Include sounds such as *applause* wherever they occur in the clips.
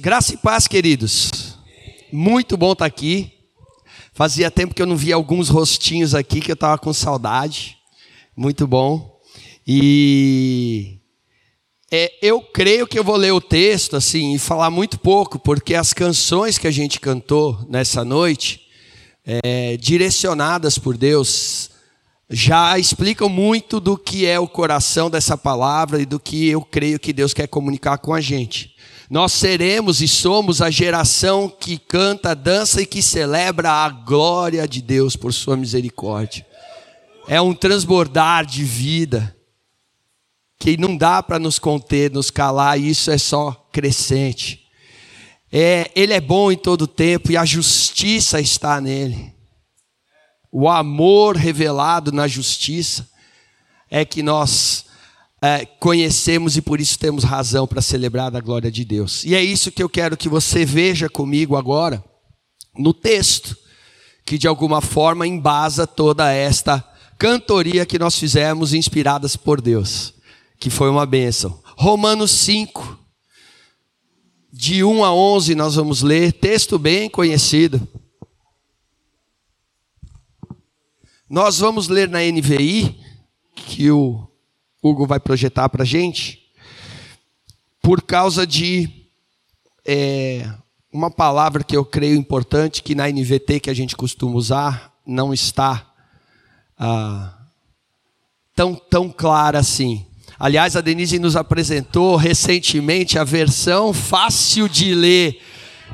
Graça e paz, queridos. Muito bom estar aqui. Fazia tempo que eu não via alguns rostinhos aqui que eu estava com saudade. Muito bom. E é, eu creio que eu vou ler o texto assim e falar muito pouco, porque as canções que a gente cantou nessa noite, é, direcionadas por Deus, já explicam muito do que é o coração dessa palavra e do que eu creio que Deus quer comunicar com a gente. Nós seremos e somos a geração que canta, dança e que celebra a glória de Deus por sua misericórdia. É um transbordar de vida que não dá para nos conter, nos calar, e isso é só crescente. É, ele é bom em todo tempo e a justiça está nele. O amor revelado na justiça é que nós é, conhecemos e por isso temos razão para celebrar a glória de Deus. E é isso que eu quero que você veja comigo agora, no texto, que de alguma forma embasa toda esta cantoria que nós fizemos inspiradas por Deus, que foi uma bênção. Romanos 5, de 1 a 11, nós vamos ler, texto bem conhecido. Nós vamos ler na NVI, que o Hugo vai projetar para a gente, por causa de é, uma palavra que eu creio importante, que na NVT que a gente costuma usar, não está ah, tão, tão clara assim. Aliás, a Denise nos apresentou recentemente a versão fácil de ler,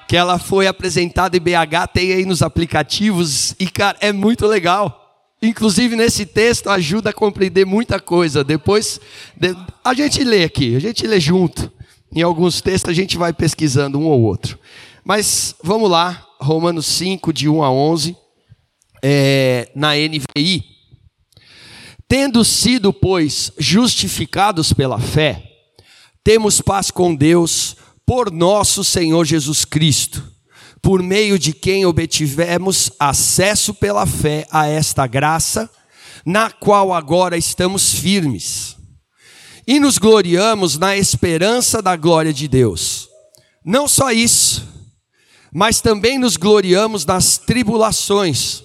que ela foi apresentada em BH, tem aí nos aplicativos, e cara, é muito legal. Inclusive nesse texto ajuda a compreender muita coisa. Depois a gente lê aqui, a gente lê junto. Em alguns textos a gente vai pesquisando um ou outro. Mas vamos lá, Romanos 5, de 1 a 11, é, na NVI. Tendo sido, pois, justificados pela fé, temos paz com Deus por nosso Senhor Jesus Cristo por meio de quem obtivemos acesso pela fé a esta graça, na qual agora estamos firmes. E nos gloriamos na esperança da glória de Deus. Não só isso, mas também nos gloriamos nas tribulações,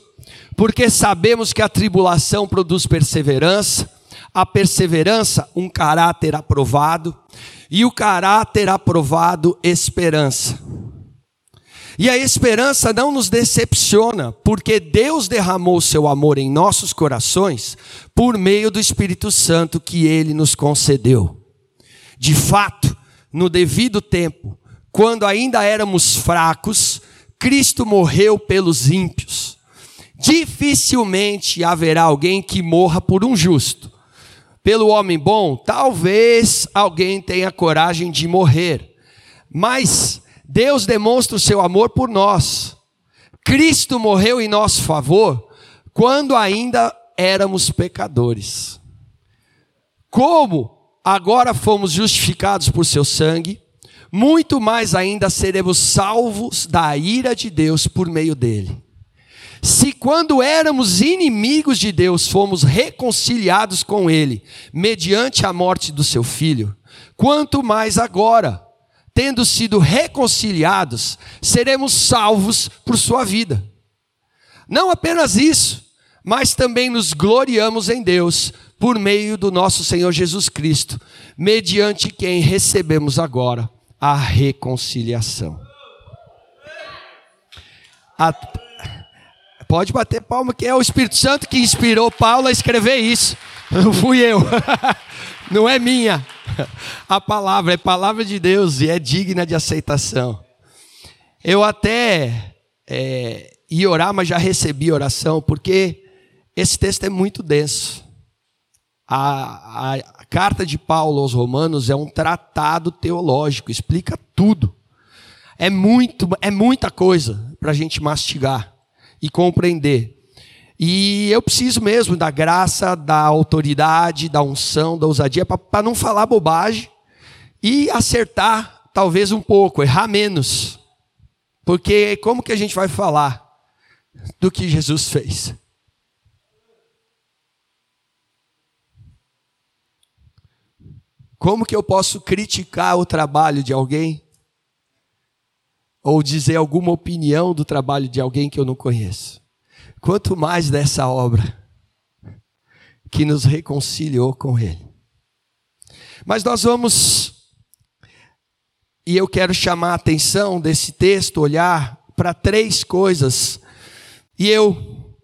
porque sabemos que a tribulação produz perseverança, a perseverança, um caráter aprovado, e o caráter aprovado, esperança. E a esperança não nos decepciona, porque Deus derramou seu amor em nossos corações por meio do Espírito Santo que ele nos concedeu. De fato, no devido tempo, quando ainda éramos fracos, Cristo morreu pelos ímpios. Dificilmente haverá alguém que morra por um justo. Pelo homem bom, talvez alguém tenha coragem de morrer. Mas Deus demonstra o seu amor por nós. Cristo morreu em nosso favor quando ainda éramos pecadores. Como agora fomos justificados por seu sangue, muito mais ainda seremos salvos da ira de Deus por meio dele. Se quando éramos inimigos de Deus fomos reconciliados com ele, mediante a morte do seu filho, quanto mais agora, tendo sido reconciliados, seremos salvos por sua vida. Não apenas isso, mas também nos gloriamos em Deus por meio do nosso Senhor Jesus Cristo, mediante quem recebemos agora a reconciliação. A... Pode bater palma, que é o Espírito Santo que inspirou Paulo a escrever isso. Não *laughs* fui eu. *laughs* Não é minha. *laughs* A palavra é palavra de Deus e é digna de aceitação. Eu até é, ia orar, mas já recebi oração, porque esse texto é muito denso. A, a, a carta de Paulo aos Romanos é um tratado teológico, explica tudo. É muito, é muita coisa para a gente mastigar e compreender. E eu preciso mesmo da graça, da autoridade, da unção, da ousadia, para não falar bobagem e acertar talvez um pouco, errar menos. Porque como que a gente vai falar do que Jesus fez? Como que eu posso criticar o trabalho de alguém ou dizer alguma opinião do trabalho de alguém que eu não conheço. Quanto mais dessa obra que nos reconciliou com Ele. Mas nós vamos, e eu quero chamar a atenção desse texto, olhar para três coisas, e eu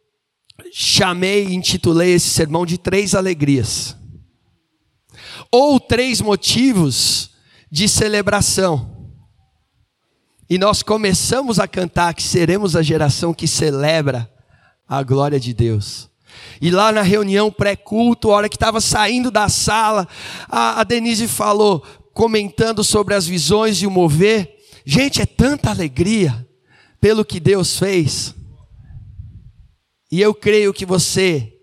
chamei e intitulei esse sermão de Três Alegrias, ou Três Motivos de Celebração. E nós começamos a cantar que seremos a geração que celebra a glória de Deus. E lá na reunião pré-culto, a hora que estava saindo da sala, a, a Denise falou, comentando sobre as visões e o mover. Gente, é tanta alegria pelo que Deus fez. E eu creio que você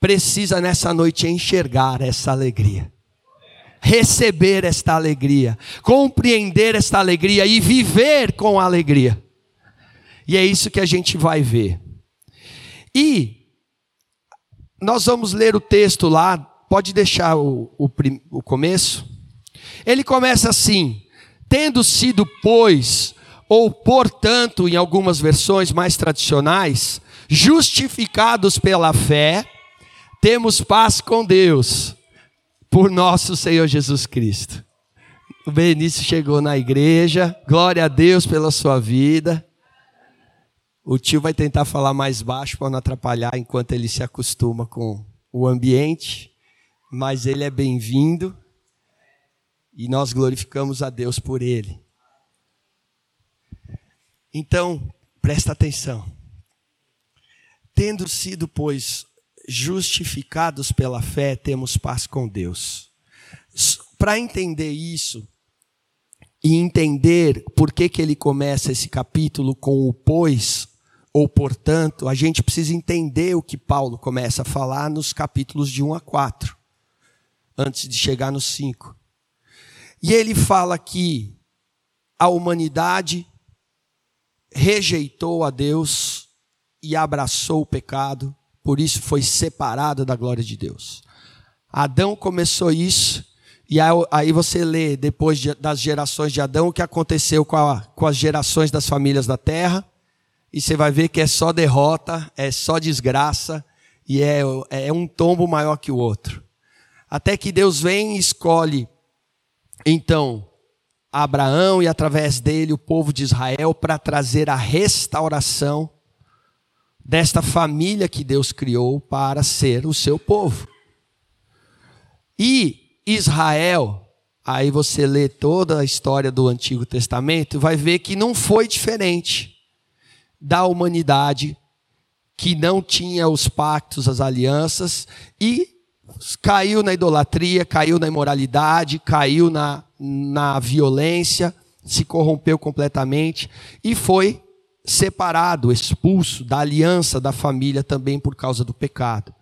precisa nessa noite enxergar essa alegria receber esta alegria, compreender esta alegria e viver com alegria. E é isso que a gente vai ver. E nós vamos ler o texto lá, pode deixar o, o, o começo. Ele começa assim: tendo sido, pois, ou portanto, em algumas versões mais tradicionais, justificados pela fé, temos paz com Deus por nosso Senhor Jesus Cristo. O Benício chegou na igreja, glória a Deus pela sua vida. O tio vai tentar falar mais baixo para não atrapalhar enquanto ele se acostuma com o ambiente, mas ele é bem-vindo e nós glorificamos a Deus por ele. Então, presta atenção. Tendo sido, pois, justificados pela fé, temos paz com Deus. Para entender isso e entender por que, que ele começa esse capítulo com o pois ou portanto, a gente precisa entender o que Paulo começa a falar nos capítulos de 1 a 4, antes de chegar no 5. E ele fala que a humanidade rejeitou a Deus e abraçou o pecado, por isso foi separado da glória de Deus. Adão começou isso, e aí você lê, depois das gerações de Adão, o que aconteceu com, a, com as gerações das famílias da terra, e você vai ver que é só derrota, é só desgraça, e é, é um tombo maior que o outro. Até que Deus vem e escolhe, então, Abraão e através dele o povo de Israel para trazer a restauração desta família que Deus criou para ser o seu povo. E Israel, aí você lê toda a história do Antigo Testamento, vai ver que não foi diferente da humanidade que não tinha os pactos, as alianças e caiu na idolatria, caiu na imoralidade, caiu na, na violência, se corrompeu completamente e foi separado, expulso da aliança da família também por causa do pecado.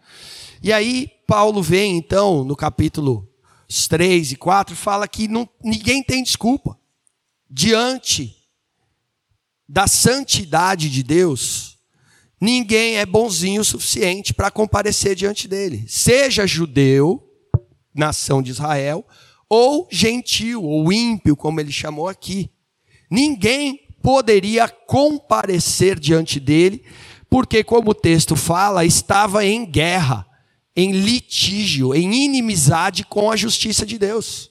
E aí, Paulo vem então, no capítulo 3 e 4, fala que não, ninguém tem desculpa diante da santidade de Deus. Ninguém é bonzinho o suficiente para comparecer diante dele, seja judeu, nação de Israel, ou gentil, ou ímpio, como ele chamou aqui. Ninguém poderia comparecer diante dele, porque, como o texto fala, estava em guerra, em litígio, em inimizade com a justiça de Deus.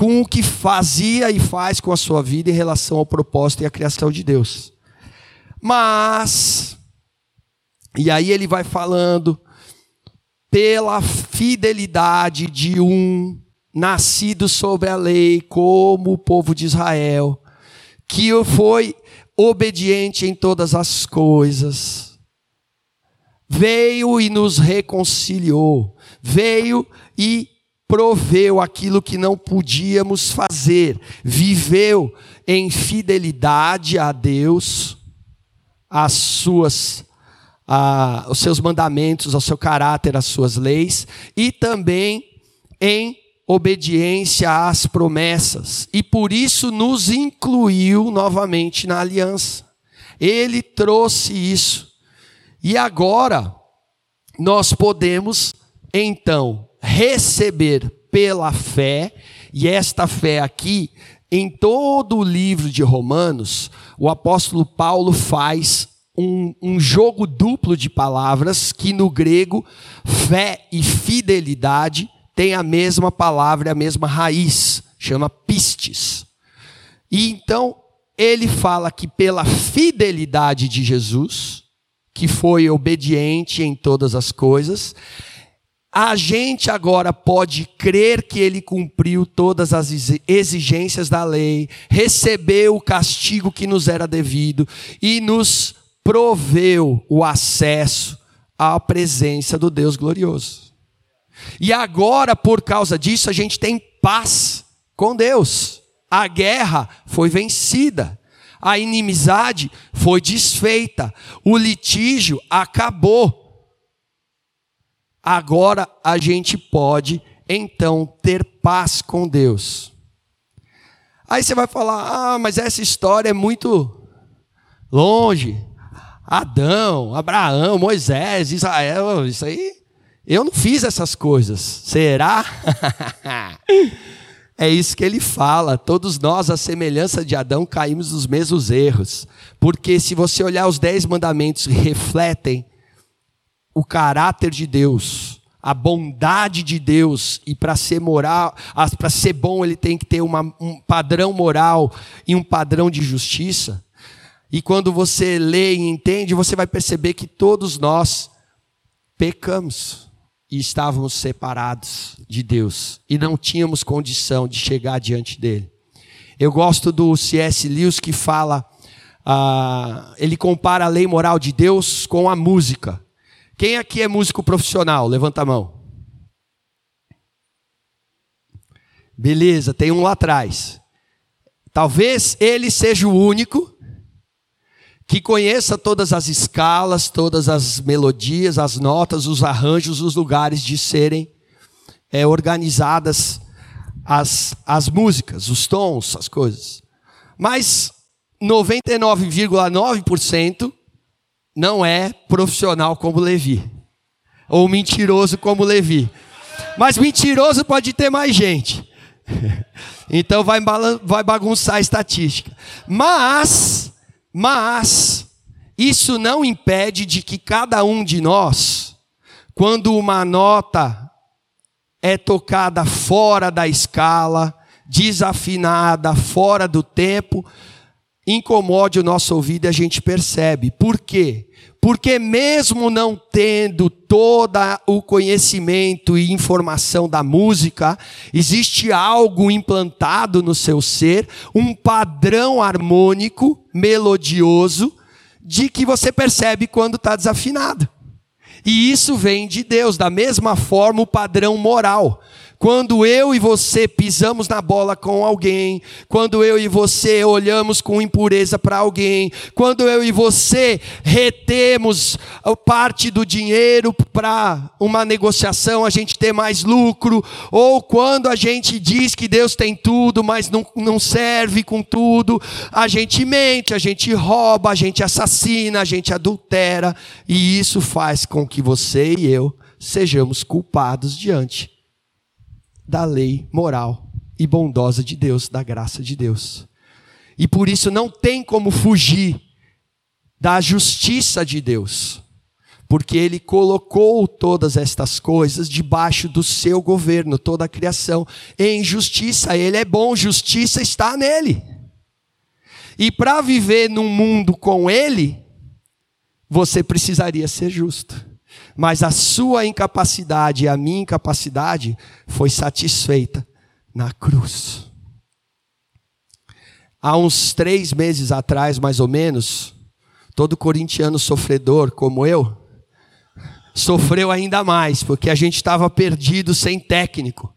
Com o que fazia e faz com a sua vida em relação ao propósito e à criação de Deus. Mas, e aí ele vai falando, pela fidelidade de um nascido sobre a lei, como o povo de Israel, que foi obediente em todas as coisas, veio e nos reconciliou, veio e proveu aquilo que não podíamos fazer, viveu em fidelidade a Deus, às suas a, os seus mandamentos, ao seu caráter, às suas leis, e também em obediência às promessas e por isso nos incluiu novamente na aliança. Ele trouxe isso. E agora nós podemos então receber pela fé, e esta fé aqui em todo o livro de Romanos, o apóstolo Paulo faz um, um, jogo duplo de palavras que no grego fé e fidelidade têm a mesma palavra, a mesma raiz, chama pistes. E então ele fala que pela fidelidade de Jesus, que foi obediente em todas as coisas, a gente agora pode crer que ele cumpriu todas as exigências da lei, recebeu o castigo que nos era devido e nos proveu o acesso à presença do Deus glorioso. E agora, por causa disso, a gente tem paz com Deus. A guerra foi vencida, a inimizade foi desfeita, o litígio acabou. Agora a gente pode então ter paz com Deus. Aí você vai falar: ah, mas essa história é muito longe. Adão, Abraão, Moisés, Israel, isso aí. Eu não fiz essas coisas. Será? *laughs* é isso que ele fala. Todos nós, à semelhança de Adão, caímos nos mesmos erros. Porque se você olhar os dez mandamentos, refletem o caráter de Deus, a bondade de Deus, e para ser moral, para ser bom, ele tem que ter uma, um padrão moral e um padrão de justiça. E quando você lê e entende, você vai perceber que todos nós pecamos e estávamos separados de Deus e não tínhamos condição de chegar diante dele. Eu gosto do C.S. Lewis que fala, uh, ele compara a lei moral de Deus com a música. Quem aqui é músico profissional? Levanta a mão. Beleza, tem um lá atrás. Talvez ele seja o único que conheça todas as escalas, todas as melodias, as notas, os arranjos, os lugares de serem é, organizadas as, as músicas, os tons, as coisas. Mas 99,9% não é profissional como Levi, ou mentiroso como Levi. Mas mentiroso pode ter mais gente. *laughs* Então vai, vai bagunçar a estatística. Mas, mas, isso não impede de que cada um de nós, quando uma nota é tocada fora da escala, desafinada, fora do tempo, incomode o nosso ouvido e a gente percebe. Por quê? Porque mesmo não tendo todo o conhecimento e informação da música, existe algo implantado no seu ser, um padrão harmônico, melodioso, de que você percebe quando está desafinado. E isso vem de Deus, da mesma forma o padrão moral. Quando eu e você pisamos na bola com alguém, quando eu e você olhamos com impureza para alguém, quando eu e você retemos parte do dinheiro para uma negociação, a gente ter mais lucro, ou quando a gente diz que Deus tem tudo, mas não, não serve com tudo, a gente mente, a gente rouba, a gente assassina, a gente adultera, e isso faz com que você e eu sejamos culpados diante da lei moral e bondosa de Deus, da graça de Deus. E por isso não tem como fugir da justiça de Deus, porque Ele colocou todas estas coisas debaixo do seu governo, toda a criação, em justiça. Ele é bom, justiça está nele. E para viver num mundo com Ele, você precisaria ser justo mas a sua incapacidade e a minha incapacidade foi satisfeita na cruz. Há uns três meses atrás, mais ou menos, todo corintiano sofredor como eu, sofreu ainda mais, porque a gente estava perdido sem técnico.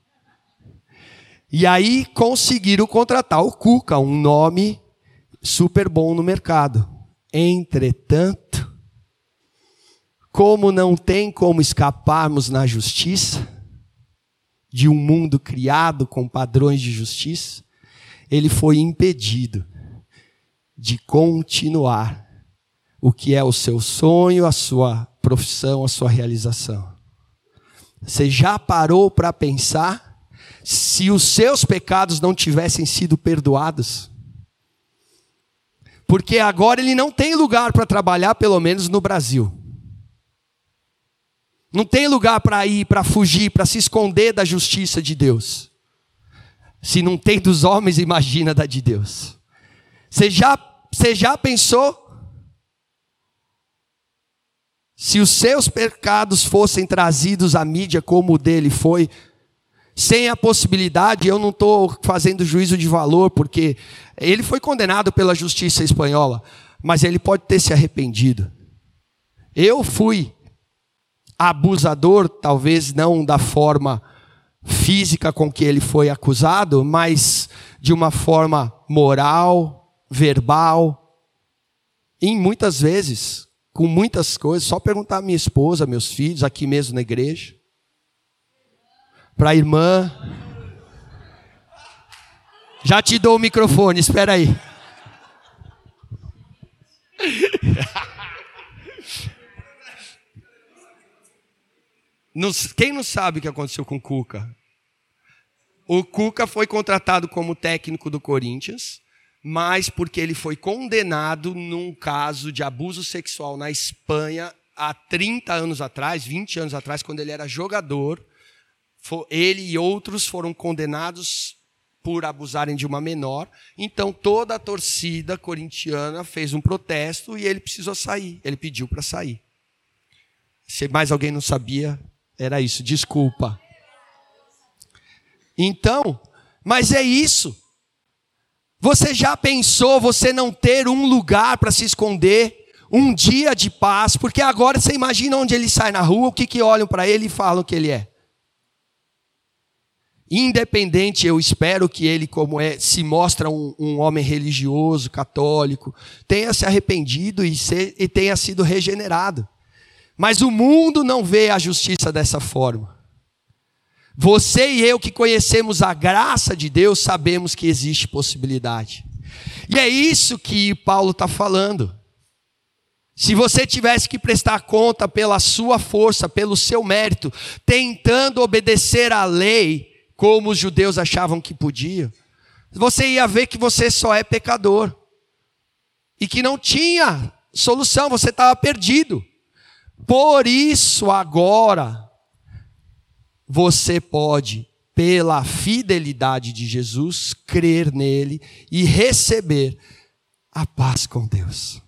E aí conseguiram contratar o Cuca, um nome super bom no mercado. Entretanto, como não tem como escaparmos na justiça, de um mundo criado com padrões de justiça, ele foi impedido de continuar o que é o seu sonho, a sua profissão, a sua realização. Você já parou para pensar se os seus pecados não tivessem sido perdoados? Porque agora ele não tem lugar para trabalhar, pelo menos no Brasil. Não tem lugar para ir, para fugir, para se esconder da justiça de Deus. Se não tem dos homens, imagina da de Deus. Você já, você já pensou? Se os seus pecados fossem trazidos à mídia como o dele foi, sem a possibilidade, eu não estou fazendo juízo de valor, porque ele foi condenado pela justiça espanhola, mas ele pode ter se arrependido. Eu fui abusador, talvez não da forma física com que ele foi acusado, mas de uma forma moral, verbal, e muitas vezes com muitas coisas, só perguntar à minha esposa, meus filhos, aqui mesmo na igreja, para a irmã. Já te dou o microfone, espera aí. *laughs* Quem não sabe o que aconteceu com o Cuca? O Cuca foi contratado como técnico do Corinthians mas porque ele foi condenado num caso de abuso sexual na Espanha há 30 anos atrás, 20 anos atrás, quando ele era jogador. Ele e outros foram condenados por abusarem de uma menor. Então toda a torcida corintiana fez um protesto e ele precisou sair. Ele pediu para sair. Se mais alguém não sabia, era isso. Desculpa. Então, mas é isso. Você já pensou você não ter um lugar para se esconder, um dia de paz? Porque agora você imagina onde ele sai na rua, o que, que olham para ele e falam que ele é. Independente, eu espero que ele, como é, se mostra um, um homem religioso, católico, tenha se arrependido e, ser, e tenha sido regenerado. Mas o mundo não vê a justiça dessa forma. Você e eu que conhecemos a graça de Deus, sabemos que existe possibilidade. E é isso que Paulo está falando. Se você tivesse que prestar conta pela sua força, pelo seu mérito, tentando obedecer à lei, como os judeus achavam que podiam, você ia ver que você só é pecador. E que não tinha solução, você estava perdido. Por isso, agora, você pode, pela fidelidade de Jesus, crer nele e receber a paz com Deus.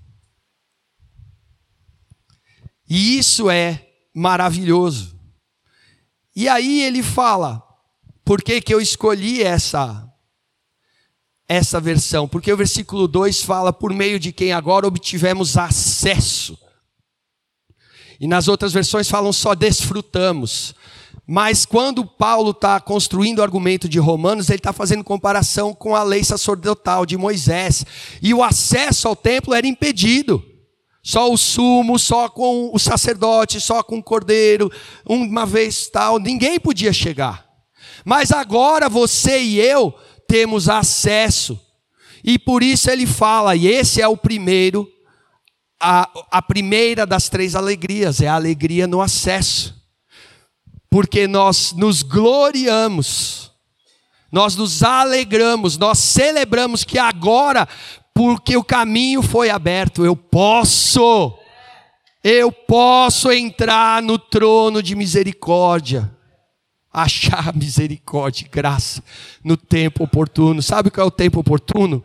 E isso é maravilhoso. E aí ele fala, por que, que eu escolhi essa essa versão? Porque o versículo 2 fala por meio de quem agora obtivemos acesso. E nas outras versões falam só desfrutamos. Mas quando Paulo está construindo o argumento de Romanos, ele está fazendo comparação com a lei sacerdotal de Moisés. E o acesso ao templo era impedido. Só o sumo, só com o sacerdote, só com o cordeiro, uma vez tal, ninguém podia chegar. Mas agora você e eu temos acesso. E por isso ele fala, e esse é o primeiro, a, a primeira das três alegrias, é a alegria no acesso porque nós nos gloriamos, nós nos alegramos, nós celebramos que agora, porque o caminho foi aberto, eu posso, eu posso entrar no trono de misericórdia, achar misericórdia e graça no tempo oportuno. Sabe qual é o tempo oportuno?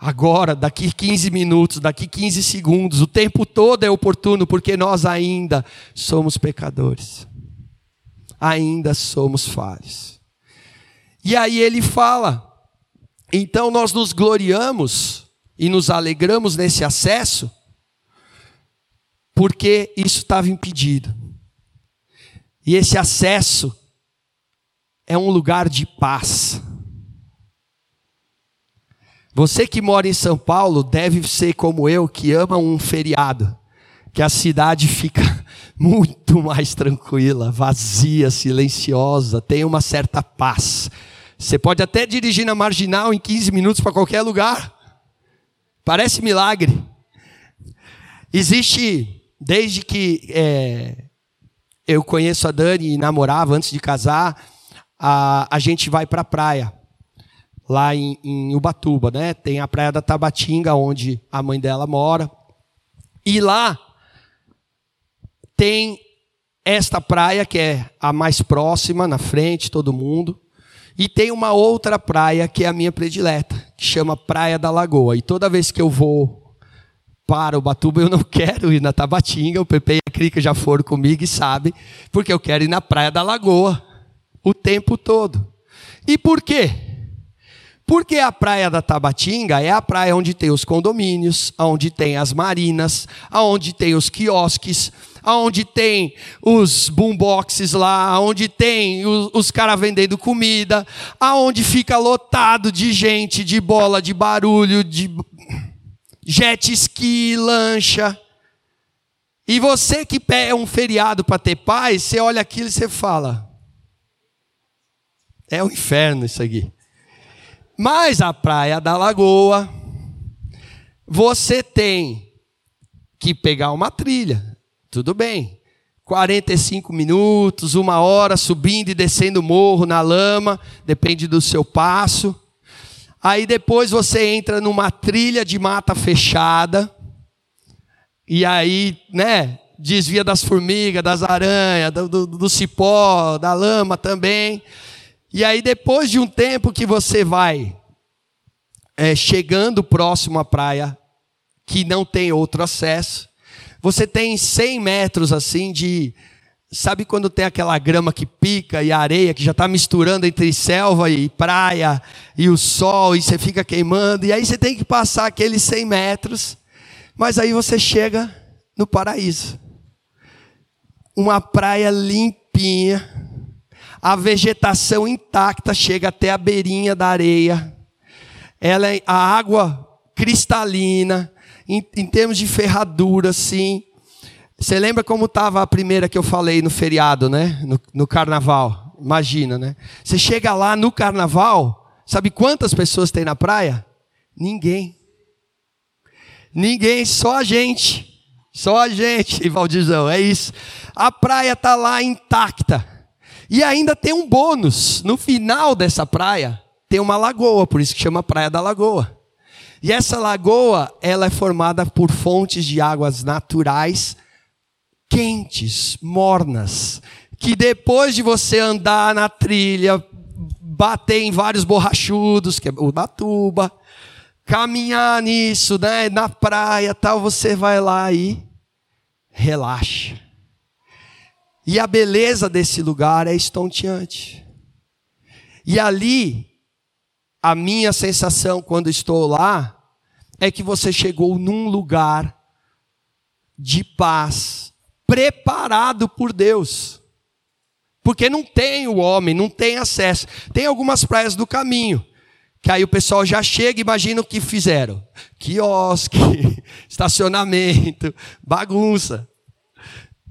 Agora, daqui 15 minutos, daqui 15 segundos, o tempo todo é oportuno, porque nós ainda somos pecadores ainda somos falhos. E aí ele fala: então nós nos gloriamos e nos alegramos nesse acesso, porque isso estava impedido. E esse acesso é um lugar de paz. Você que mora em São Paulo deve ser como eu, que ama um feriado, que a cidade fica *laughs* muito mais tranquila, vazia, silenciosa, tem uma certa paz. Você pode até dirigir na marginal em 15 minutos para qualquer lugar. Parece milagre. Existe, desde que é, eu conheço a Dani e namorava antes de casar, a, a gente vai para a praia, lá em, em Ubatuba, né? Tem a praia da Tabatinga, onde a mãe dela mora. E lá tem esta praia, que é a mais próxima, na frente, todo mundo. E tem uma outra praia que é a minha predileta, que chama Praia da Lagoa. E toda vez que eu vou para o Batuba, eu não *laughs* quero ir na Tabatinga. O Pepe e a Crica já foram comigo e sabem, porque eu quero ir na Praia da Lagoa o tempo todo. E por quê? Porque a praia da Tabatinga é a praia onde tem os condomínios, onde tem as marinas, onde tem os quiosques, onde tem os boomboxes lá, onde tem os, os caras vendendo comida, aonde fica lotado de gente, de bola, de barulho, de jet ski, lancha. E você que é um feriado para ter paz, você olha aquilo e você fala: é o um inferno isso aqui. Mas a praia da Lagoa, você tem que pegar uma trilha. Tudo bem. 45 minutos, uma hora subindo e descendo o morro na lama, depende do seu passo. Aí depois você entra numa trilha de mata fechada. E aí, né, desvia das formigas, das aranhas, do, do, do cipó, da lama também. E aí, depois de um tempo que você vai é, chegando próximo à praia, que não tem outro acesso, você tem 100 metros assim de. Sabe quando tem aquela grama que pica e areia que já está misturando entre selva e praia e o sol e você fica queimando, e aí você tem que passar aqueles 100 metros, mas aí você chega no paraíso. Uma praia limpinha, a vegetação intacta chega até a beirinha da areia. Ela é a água cristalina, em, em termos de ferradura, sim. Você lembra como estava a primeira que eu falei no feriado, né? No, no carnaval. Imagina, né? Você chega lá no carnaval, sabe quantas pessoas tem na praia? Ninguém. Ninguém, só a gente. Só a gente, *laughs* Valdizão, é isso. A praia está lá intacta. E ainda tem um bônus. No final dessa praia, tem uma lagoa, por isso que chama Praia da Lagoa. E essa lagoa, ela é formada por fontes de águas naturais, quentes, mornas, que depois de você andar na trilha, bater em vários borrachudos, que é o Batuba, caminhar nisso, né, na praia, tal, você vai lá e relaxa. E a beleza desse lugar é estonteante. E ali, a minha sensação quando estou lá, é que você chegou num lugar de paz, preparado por Deus. Porque não tem o homem, não tem acesso. Tem algumas praias do caminho, que aí o pessoal já chega, imagina o que fizeram: quiosque, *laughs* estacionamento, bagunça.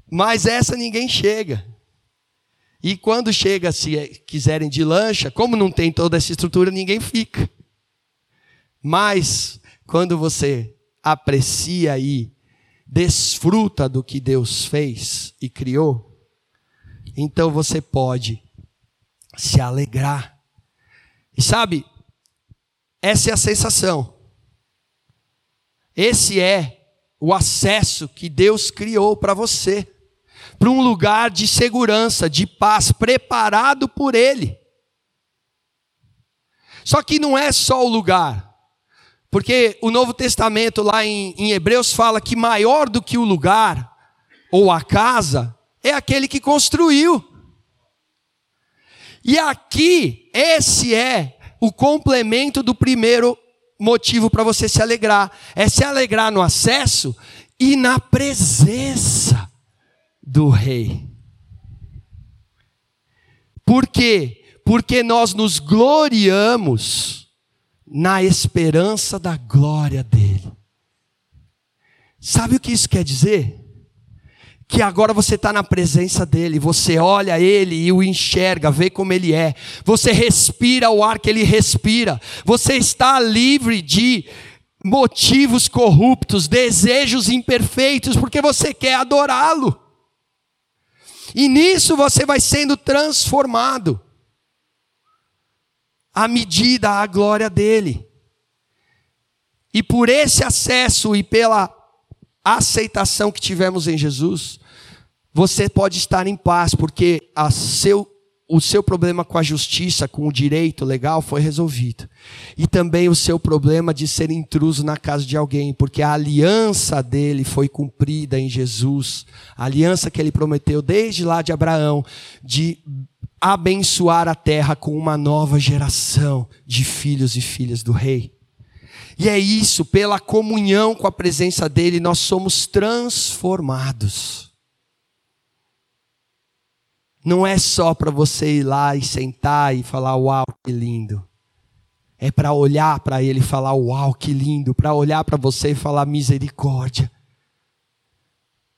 Mas essa ninguém chega. E quando chega, se quiserem de lancha, como não tem toda essa estrutura, ninguém fica. Mas quando você aprecia e desfruta do que Deus fez e criou, então você pode se alegrar. E sabe, essa é a sensação. Esse é o acesso que Deus criou para você para um lugar de segurança, de paz, preparado por Ele. Só que não é só o lugar, porque o Novo Testamento, lá em, em Hebreus, fala que maior do que o lugar, ou a casa, é aquele que construiu. E aqui, esse é o complemento do primeiro motivo para você se alegrar: é se alegrar no acesso e na presença do Rei. Por quê? Porque nós nos gloriamos na esperança da glória dele. Sabe o que isso quer dizer? Que agora você está na presença dele, você olha ele e o enxerga, vê como ele é, você respira o ar que ele respira, você está livre de motivos corruptos, desejos imperfeitos, porque você quer adorá-lo. E nisso você vai sendo transformado. à medida, à glória dele. E por esse acesso e pela aceitação que tivemos em Jesus, você pode estar em paz, porque a seu, o seu problema com a justiça, com o direito legal, foi resolvido. E também o seu problema de ser intruso na casa de alguém, porque a aliança dele foi cumprida em Jesus. A aliança que ele prometeu desde lá de Abraão, de abençoar a terra com uma nova geração de filhos e filhas do rei. E é isso, pela comunhão com a presença dele, nós somos transformados. Não é só para você ir lá e sentar e falar, uau, que lindo. É para olhar para ele e falar, uau, que lindo. Para olhar para você e falar, misericórdia.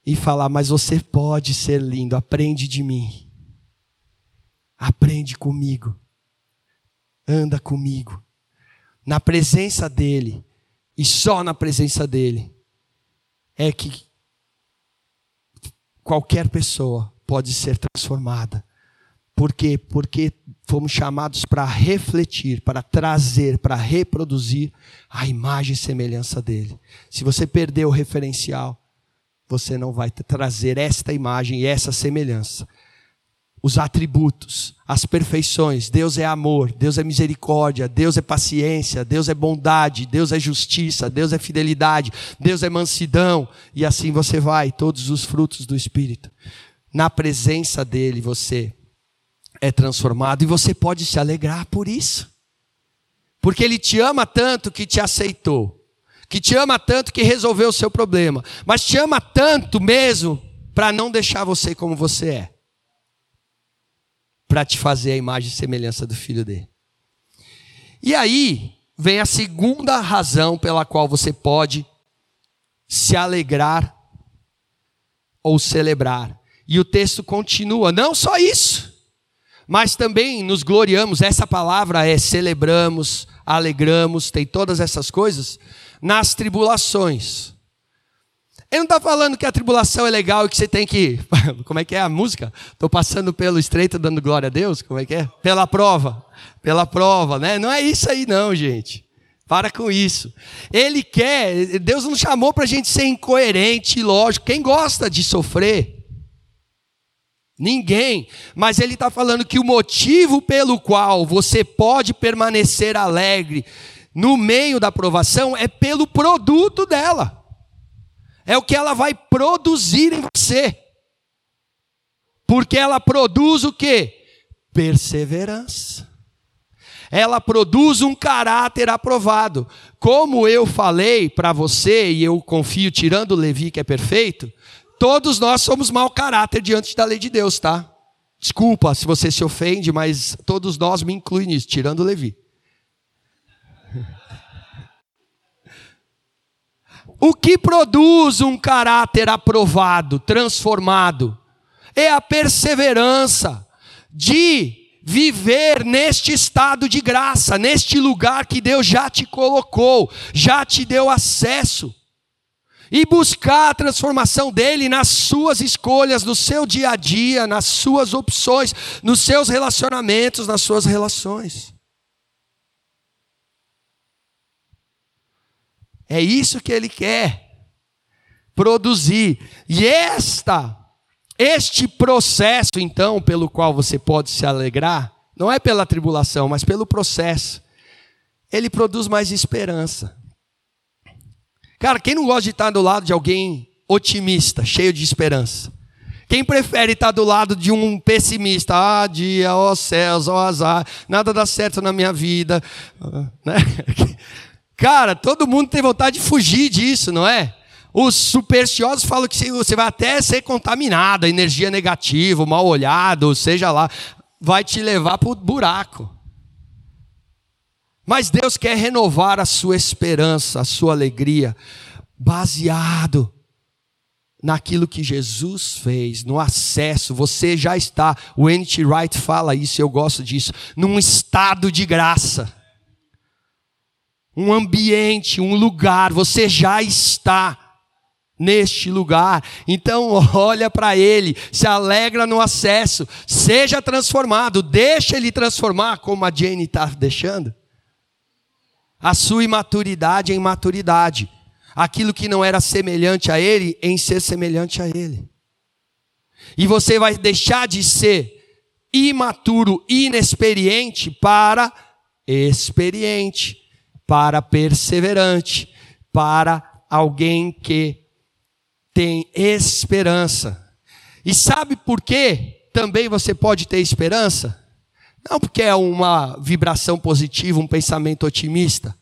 E falar, mas você pode ser lindo, aprende de mim. Aprende comigo. Anda comigo na presença dEle, e só na presença dEle, é que qualquer pessoa pode ser transformada. Por quê? Porque fomos chamados para refletir, para trazer, para reproduzir a imagem e semelhança dele. Se você perder o referencial, você não vai trazer esta imagem e essa semelhança os atributos, as perfeições. Deus é amor, Deus é misericórdia, Deus é paciência, Deus é bondade, Deus é justiça, Deus é fidelidade, Deus é mansidão, e assim você vai, todos os frutos do Espírito. Na presença dele você é transformado e você pode se alegrar por isso. Porque ele te ama tanto que te aceitou, que te ama tanto que resolveu o seu problema, mas te ama tanto mesmo para não deixar você como você é para te fazer a imagem e semelhança do filho dele. E aí vem a segunda razão pela qual você pode se alegrar ou celebrar. E o texto continua, não só isso, mas também nos gloriamos, essa palavra é celebramos, alegramos, tem todas essas coisas, nas tribulações. Ele não está falando que a tribulação é legal e que você tem que. *laughs* Como é que é a música? Estou passando pelo estreito dando glória a Deus? Como é que é? Pela prova. Pela prova, né? Não é isso aí, não, gente. Para com isso. Ele quer, Deus não chamou para a gente ser incoerente, lógico. Quem gosta de sofrer? Ninguém. Mas ele está falando que o motivo pelo qual você pode permanecer alegre no meio da provação é pelo produto dela é o que ela vai produzir em você. Porque ela produz o que? Perseverança. Ela produz um caráter aprovado. Como eu falei para você, e eu confio, tirando o Levi, que é perfeito, todos nós somos mau caráter diante da lei de Deus, tá? Desculpa se você se ofende, mas todos nós me incluem nisso, tirando Levi. *laughs* O que produz um caráter aprovado, transformado, é a perseverança de viver neste estado de graça, neste lugar que Deus já te colocou, já te deu acesso. E buscar a transformação dele nas suas escolhas, no seu dia a dia, nas suas opções, nos seus relacionamentos, nas suas relações. É isso que ele quer produzir. E esta este processo então pelo qual você pode se alegrar, não é pela tribulação, mas pelo processo. Ele produz mais esperança. Cara, quem não gosta de estar do lado de alguém otimista, cheio de esperança? Quem prefere estar do lado de um pessimista? Ah, dia, ó céus, ó azar, nada dá certo na minha vida. *laughs* Né? Cara, todo mundo tem vontade de fugir disso, não é? Os supersticiosos falam que você vai até ser contaminado, energia negativa, mal olhado, seja lá, vai te levar para o buraco. Mas Deus quer renovar a sua esperança, a sua alegria, baseado naquilo que Jesus fez, no acesso. Você já está, o N.T. Wright fala isso, eu gosto disso, num estado de graça um ambiente, um lugar, você já está neste lugar. Então, *laughs* olha para ele, se alegra no acesso, seja transformado, deixa ele transformar, como a Jane está deixando. A sua imaturidade em maturidade. Aquilo que não era semelhante a ele, em ser semelhante a ele. E você vai deixar de ser imaturo, inexperiente, para experiente, para perseverante, para alguém que tem esperança. E sabe por que também você pode ter esperança? Não porque é uma vibração positiva, um pensamento otimista,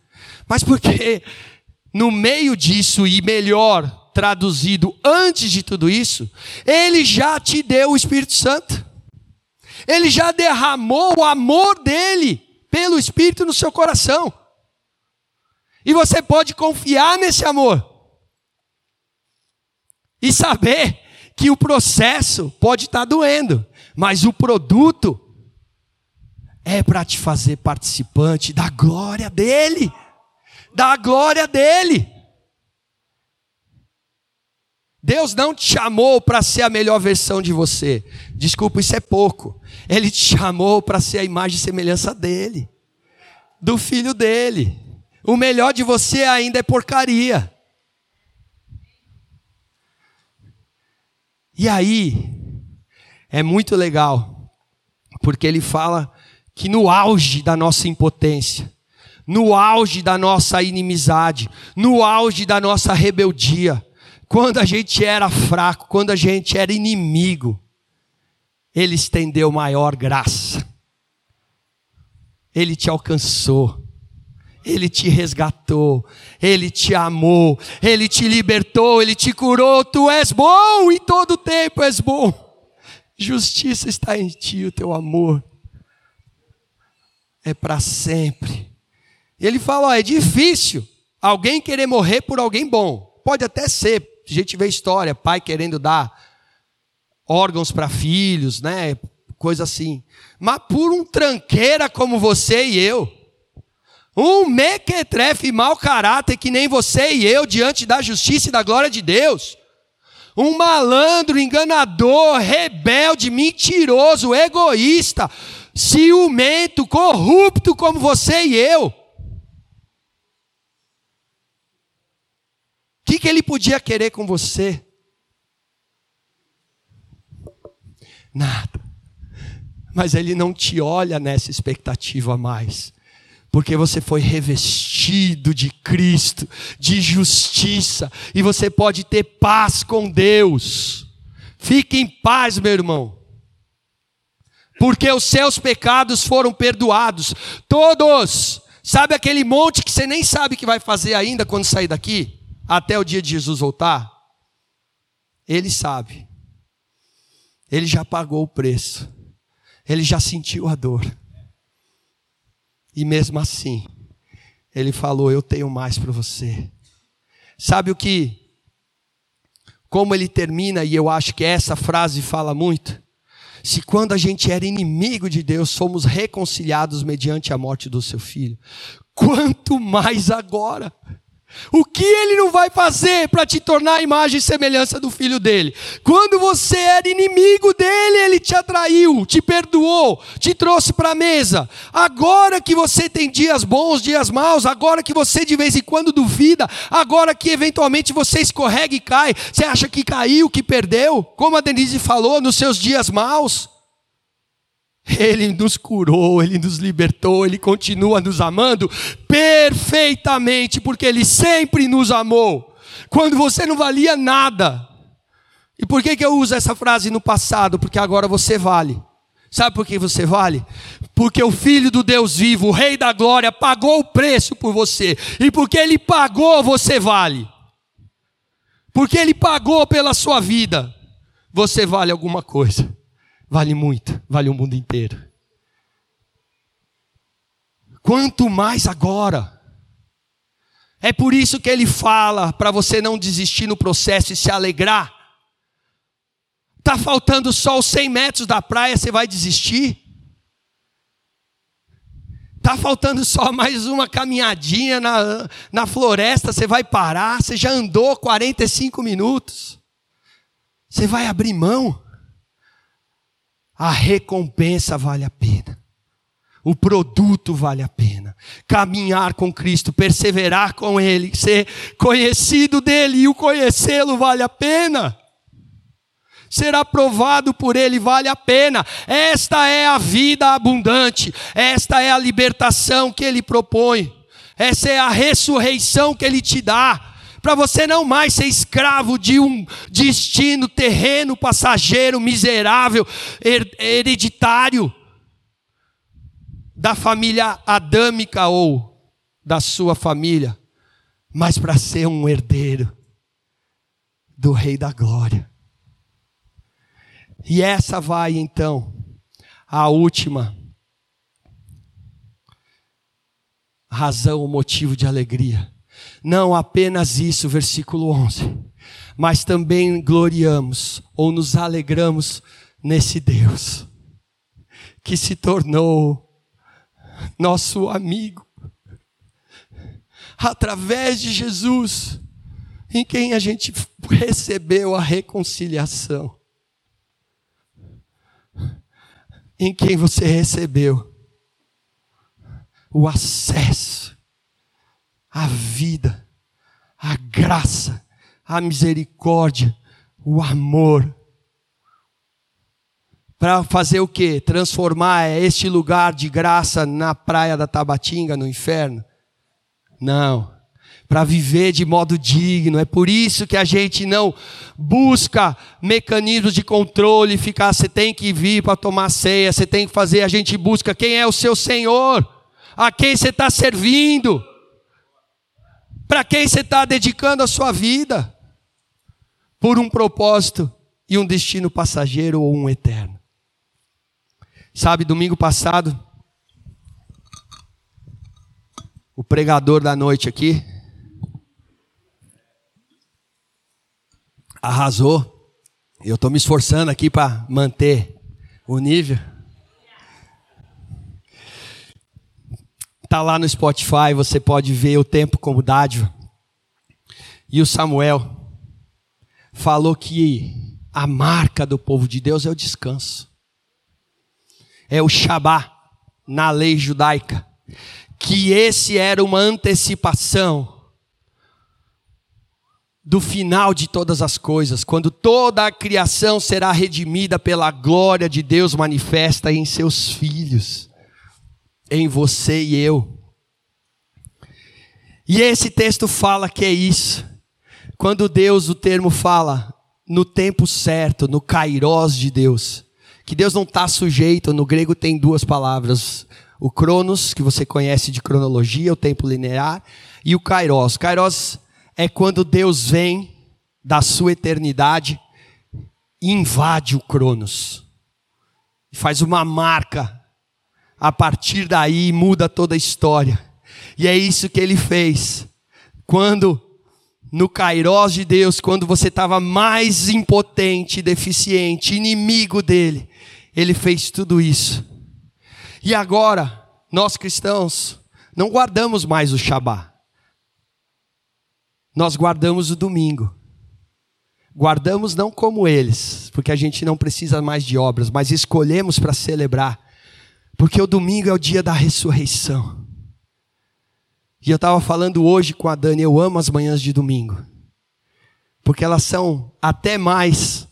mas porque no meio disso e melhor traduzido antes de tudo isso, ele já te deu o Espírito Santo. Ele já derramou o amor dele pelo Espírito no seu coração. E você pode confiar nesse amor e saber que o processo pode estar doendo, mas o produto é para te fazer participante da glória dele. Da glória dele. Deus não te chamou para ser a melhor versão de você. Desculpa, isso é pouco. Ele te chamou para ser a imagem e semelhança dele, do filho dele. O melhor de você ainda é porcaria. E aí, é muito legal, porque ele fala que no auge da nossa impotência, no auge da nossa inimizade, no auge da nossa rebeldia, quando a gente era fraco, quando a gente era inimigo, ele estendeu maior graça. Ele te alcançou. Ele te resgatou, Ele te amou, Ele te libertou, Ele te curou. Tu és bom em todo tempo, és bom. Justiça está em ti, o teu amor é para sempre. Ele fala: ó, é difícil alguém querer morrer por alguém bom. Pode até ser, a gente vê história, pai querendo dar órgãos para filhos, né? Coisa assim. Mas por um tranqueira como você e eu, um mequetrefe mau caráter que nem você e eu diante da justiça e da glória de Deus. Um malandro, enganador, rebelde, mentiroso, egoísta, ciumento, corrupto como você e eu. O que, que ele podia querer com você? Nada. Mas ele não te olha nessa expectativa mais porque você foi revestido de Cristo, de justiça, e você pode ter paz com Deus. Fique em paz, meu irmão, porque os seus pecados foram perdoados, todos. Sabe aquele monte que você nem sabe que vai fazer ainda quando sair daqui, até o dia de Jesus voltar? Ele sabe, ele já pagou o preço, ele já sentiu a dor. E mesmo assim, ele falou: Eu tenho mais para você. Sabe o que? Como ele termina, e eu acho que essa frase fala muito. Se quando a gente era inimigo de Deus, somos reconciliados mediante a morte do seu filho, quanto mais agora. O que ele não vai fazer para te tornar a imagem e semelhança do filho dele? Quando você era inimigo dele, ele te atraiu, te perdoou, te trouxe para a mesa. Agora que você tem dias bons, dias maus, agora que você de vez em quando duvida, agora que eventualmente você escorrega e cai, você acha que caiu, que perdeu? Como a Denise falou, nos seus dias maus. Ele nos curou, Ele nos libertou, Ele continua nos amando perfeitamente, porque Ele sempre nos amou, quando você não valia nada. E por que, que eu uso essa frase no passado? Porque agora você vale. Sabe por que você vale? Porque o Filho do Deus vivo, o Rei da Glória, pagou o preço por você. E porque Ele pagou, você vale. Porque Ele pagou pela sua vida, você vale alguma coisa. Vale muito, vale o mundo inteiro. Quanto mais agora. É por isso que ele fala para você não desistir no processo e se alegrar. Tá faltando só os 100 metros da praia, você vai desistir? Tá faltando só mais uma caminhadinha na, na floresta, você vai parar, você já andou 45 minutos. Você vai abrir mão? A recompensa vale a pena. O produto vale a pena. Caminhar com Cristo, perseverar com Ele, ser conhecido dEle e o conhecê-lo vale a pena ser aprovado por Ele vale a pena. Esta é a vida abundante, esta é a libertação que Ele propõe, essa é a ressurreição que Ele te dá. Para você não mais ser escravo de um destino terreno, passageiro, miserável, hereditário, da família adâmica ou da sua família, mas para ser um herdeiro do Rei da Glória. E essa vai então, a última razão, o motivo de alegria. Não apenas isso, versículo 11, mas também gloriamos ou nos alegramos nesse Deus que se tornou nosso amigo através de Jesus, em quem a gente recebeu a reconciliação. em quem você recebeu o acesso à vida, à graça, à misericórdia, o amor. Para fazer o quê? Transformar este lugar de graça na praia da Tabatinga, no inferno? Não para viver de modo digno. É por isso que a gente não busca mecanismos de controle, ficar, você tem que vir para tomar ceia, você tem que fazer, a gente busca quem é o seu Senhor, a quem você está servindo, para quem você está dedicando a sua vida, por um propósito e um destino passageiro ou um eterno. Sabe, domingo passado, o pregador da noite aqui, arrasou. Eu estou me esforçando aqui para manter o nível. Tá lá no Spotify, você pode ver o tempo como dádiva. E o Samuel falou que a marca do povo de Deus é o descanso. É o Shabá na lei judaica. Que esse era uma antecipação do final de todas as coisas, quando toda a criação será redimida pela glória de Deus manifesta em seus filhos, em você e eu. E esse texto fala que é isso. Quando Deus, o termo fala no tempo certo, no kairós de Deus, que Deus não está sujeito, no grego tem duas palavras, o cronos, que você conhece de cronologia, o tempo linear, e o kairos. Kairos é quando Deus vem da sua eternidade e invade o Cronos. Faz uma marca. A partir daí muda toda a história. E é isso que ele fez. Quando no Kairós de Deus, quando você estava mais impotente, deficiente, inimigo dele, ele fez tudo isso. E agora, nós cristãos, não guardamos mais o Shabat nós guardamos o domingo. Guardamos não como eles, porque a gente não precisa mais de obras, mas escolhemos para celebrar, porque o domingo é o dia da ressurreição. E eu estava falando hoje com a Dani, eu amo as manhãs de domingo, porque elas são até mais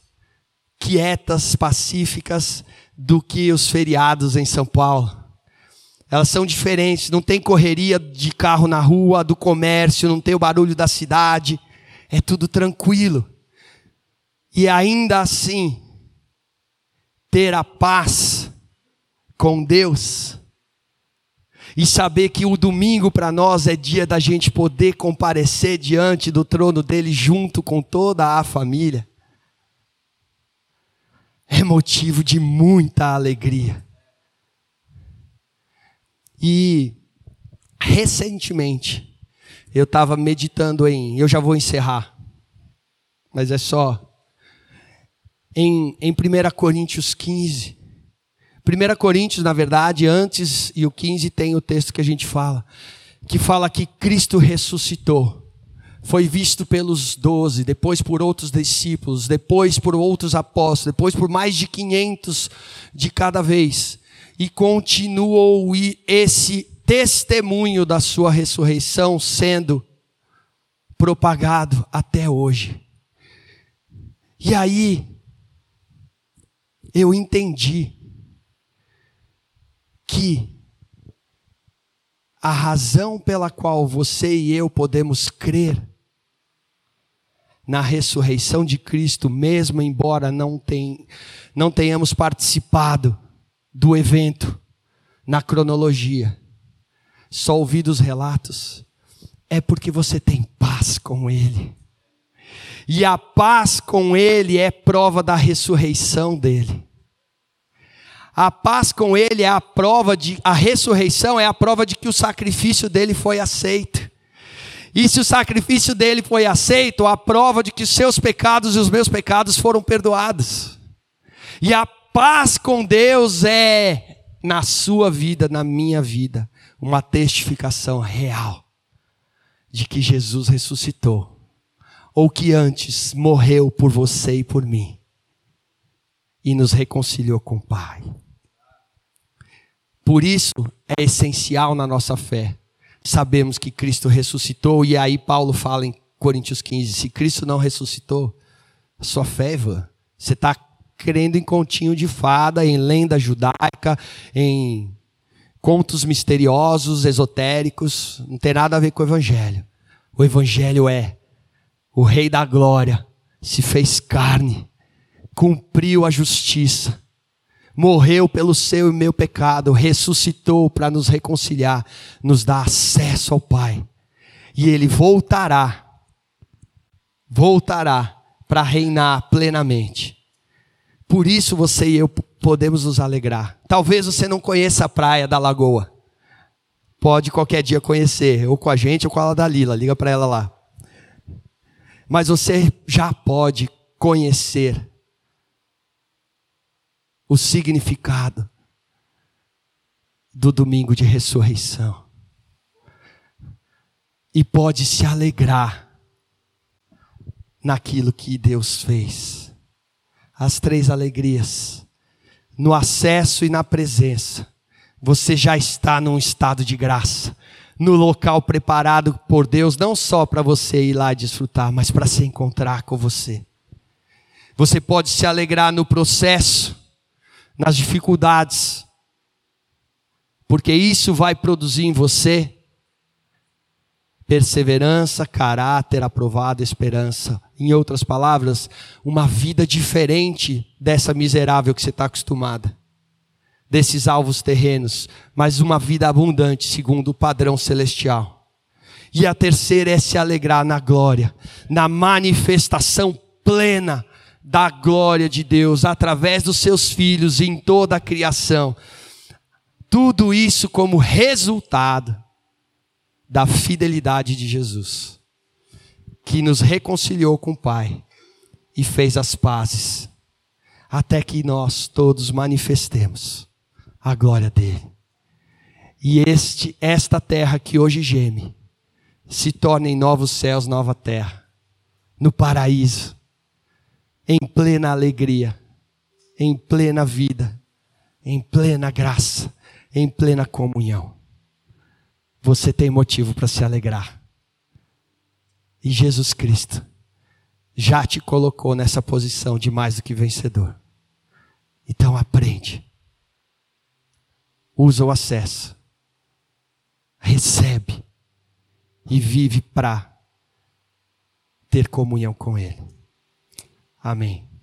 quietas, pacíficas do que os feriados em São Paulo. Elas são diferentes, não tem correria de carro na rua, do comércio, não tem o barulho da cidade. É tudo tranquilo. E ainda assim, ter a paz com Deus e saber que o domingo para nós é dia da gente poder comparecer diante do trono dele junto com toda a família, é motivo de muita alegria. E recentemente eu estava meditando em, eu já vou encerrar, mas é só em, em 1 Coríntios 15, 1 Coríntios, na verdade, antes e o 15 tem o texto que a gente fala, que fala que Cristo ressuscitou. Foi visto pelos doze, depois por outros discípulos, depois por outros apóstolos, depois por mais de 500 de cada vez. E continuou esse testemunho da sua ressurreição sendo propagado até hoje. E aí, eu entendi que a razão pela qual você e eu podemos crer na ressurreição de Cristo, mesmo embora não, tem, não tenhamos participado do evento na cronologia, só ouvido os relatos, é porque você tem paz com Ele. E a paz com Ele é prova da ressurreição dele. A paz com Ele é a prova de, a ressurreição é a prova de que o sacrifício dele foi aceito. E se o sacrifício dele foi aceito, a prova de que seus pecados e os meus pecados foram perdoados. E a paz com Deus é, na sua vida, na minha vida, uma testificação real de que Jesus ressuscitou ou que antes morreu por você e por mim e nos reconciliou com o Pai. Por isso é essencial na nossa fé. Sabemos que Cristo ressuscitou, e aí Paulo fala em Coríntios 15: se Cristo não ressuscitou, a sua fé é vã. Você está crendo em continho de fada, em lenda judaica, em contos misteriosos, esotéricos, não tem nada a ver com o Evangelho. O Evangelho é o Rei da Glória se fez carne, cumpriu a justiça, morreu pelo seu e meu pecado, ressuscitou para nos reconciliar, nos dar acesso ao Pai. E ele voltará, voltará para reinar plenamente. Por isso você e eu podemos nos alegrar. Talvez você não conheça a praia da Lagoa. Pode qualquer dia conhecer, ou com a gente ou com a Dalila, liga para ela lá mas você já pode conhecer o significado do domingo de ressurreição. E pode se alegrar naquilo que Deus fez. As três alegrias. No acesso e na presença. Você já está num estado de graça no local preparado por Deus, não só para você ir lá desfrutar, mas para se encontrar com você. Você pode se alegrar no processo, nas dificuldades, porque isso vai produzir em você perseverança, caráter aprovado, esperança. Em outras palavras, uma vida diferente dessa miserável que você está acostumada desses alvos terrenos, mas uma vida abundante segundo o padrão celestial. E a terceira é se alegrar na glória, na manifestação plena da glória de Deus através dos seus filhos em toda a criação. Tudo isso como resultado da fidelidade de Jesus, que nos reconciliou com o Pai e fez as pazes, até que nós todos manifestemos a glória dele. E este, esta terra que hoje geme, se torne em novos céus, nova terra, no paraíso, em plena alegria, em plena vida, em plena graça, em plena comunhão. Você tem motivo para se alegrar. E Jesus Cristo já te colocou nessa posição de mais do que vencedor. Então aprende usa o acesso, recebe e vive para ter comunhão com Ele. Amém.